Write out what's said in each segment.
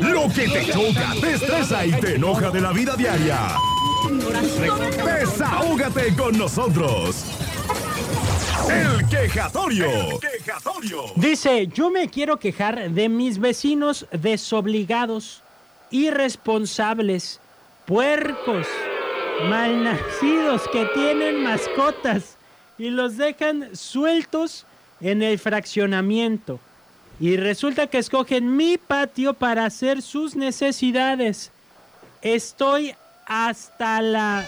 Lo que te choca, te estresa y te enoja de la vida diaria. Desahógate con nosotros. El quejatorio. El quejatorio. Dice, yo me quiero quejar de mis vecinos desobligados, irresponsables, puercos, malnacidos que tienen mascotas y los dejan sueltos en el fraccionamiento. Y resulta que escogen mi patio para hacer sus necesidades. Estoy hasta la...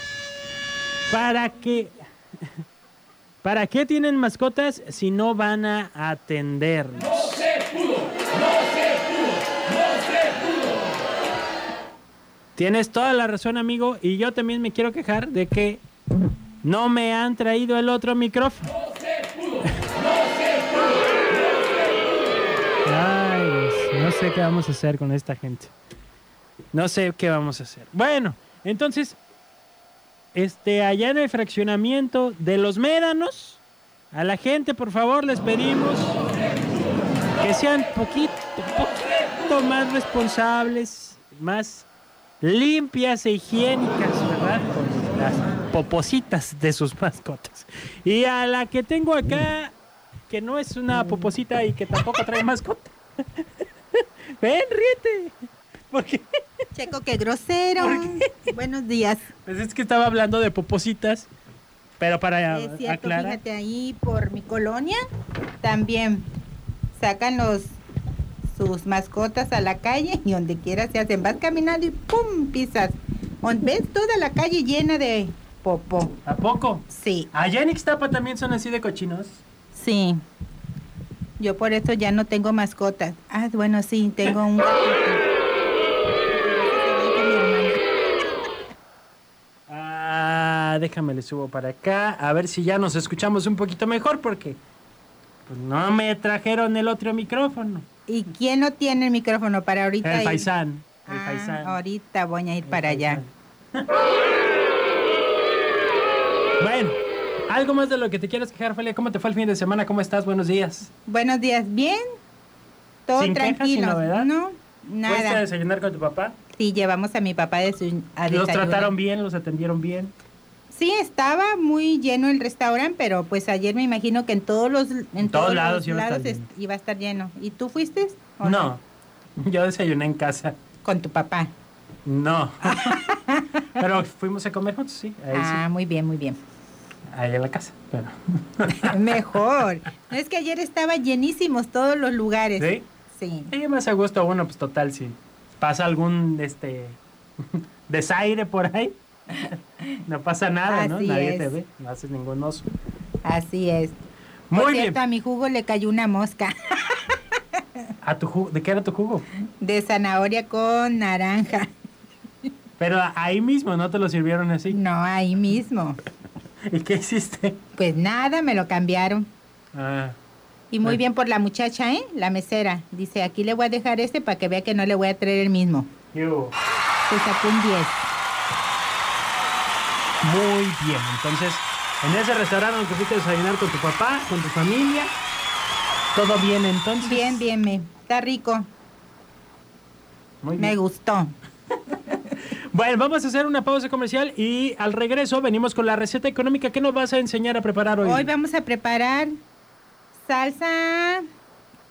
¿Para qué? ¿Para qué tienen mascotas si no van a atendernos? Tienes toda la razón, amigo. Y yo también me quiero quejar de que no me han traído el otro micrófono. Ay, no sé qué vamos a hacer con esta gente. No sé qué vamos a hacer. Bueno, entonces, este, allá en el fraccionamiento de los médanos, a la gente, por favor, les pedimos que sean poquito, poquito más responsables, más limpias e higiénicas, ¿verdad? Con las popositas de sus mascotas. Y a la que tengo acá, que no es una poposita y que tampoco trae mascota. Ven, ríete. ¿Por qué? Checo, qué grosero. Buenos días. Pues es que estaba hablando de popositas, pero para Es cierto, aclarar. fíjate ahí por mi colonia también sacan los sus mascotas a la calle y donde quiera se hacen. Vas caminando y ¡pum! pisas. ¿Ves toda la calle llena de popó? ¿A poco? Sí, Allá en Ixtapa también son así de cochinos. Sí. Yo por eso ya no tengo mascotas. Ah, bueno, sí, tengo un gatito. Ah, déjame le subo para acá, a ver si ya nos escuchamos un poquito mejor porque pues, no me trajeron el otro micrófono. ¿Y quién no tiene el micrófono para ahorita? El paisán. El Ah, paisán. ahorita voy a ir para allá. Bueno, algo más de lo que te quieras quejar, Felia. ¿Cómo te fue el fin de semana? ¿Cómo estás? Buenos días. Buenos días, ¿bien? Todo Sin quejas, tranquilo. sin novedad. No, ¿Fuiste a nada. desayunar con tu papá? Sí, llevamos a mi papá de su, a ¿Los trataron bien? ¿Los atendieron bien? Sí, estaba muy lleno el restaurante, pero pues ayer me imagino que en todos los en todos todos, lados los iba a estar lleno. iba a estar lleno. ¿Y tú fuiste? o No, yo desayuné en casa. Con tu papá. No. Pero fuimos a comer juntos, sí. Ahí ah, sí. muy bien, muy bien. Ahí en la casa. Pero... Mejor. No es que ayer estaba llenísimos todos los lugares. ¿Sí? Sí. Sí, más a gusto, bueno, pues total, si pasa algún este desaire por ahí, no pasa nada, ¿no? Nadie es. te ve, no haces ningún oso. Así es. Muy Por bien. cierto, a mi jugo le cayó una mosca ¿A tu jugo? ¿De qué era tu jugo? de zanahoria con naranja. Pero ahí mismo, ¿no te lo sirvieron así? No, ahí mismo. ¿Y qué hiciste? Pues nada, me lo cambiaron. Ah, Y muy Bueno. bien por la muchacha, ¿eh? La mesera. Dice, aquí le voy a dejar este para que vea que no le voy a traer el mismo. yo. Se sacó un 10. Muy bien, entonces, en ese restaurante donde fuiste a desayunar con tu papá, con tu familia, ¿todo bien entonces? Bien, bien, me. Está rico. Muy Me bien. gustó. Bueno, vamos a hacer una pausa comercial y al regreso venimos con la receta económica. ¿Qué nos vas a enseñar a preparar hoy? Hoy vamos a preparar salsa.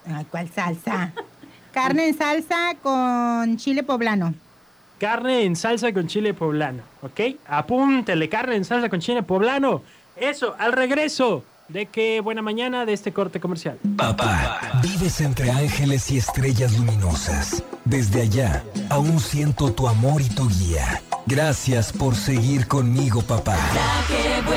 Ay, ¿cuál salsa? Carne en salsa con chile poblano. Carne en salsa con chile poblano, ¿ok? Apúntele, carne en salsa con chile poblano. Eso, al regreso de que buena mañana de este corte comercial. Papá, vives entre ángeles y estrellas luminosas. Desde allá, aún siento tu amor y tu guía. Gracias por seguir conmigo, papá. La que buena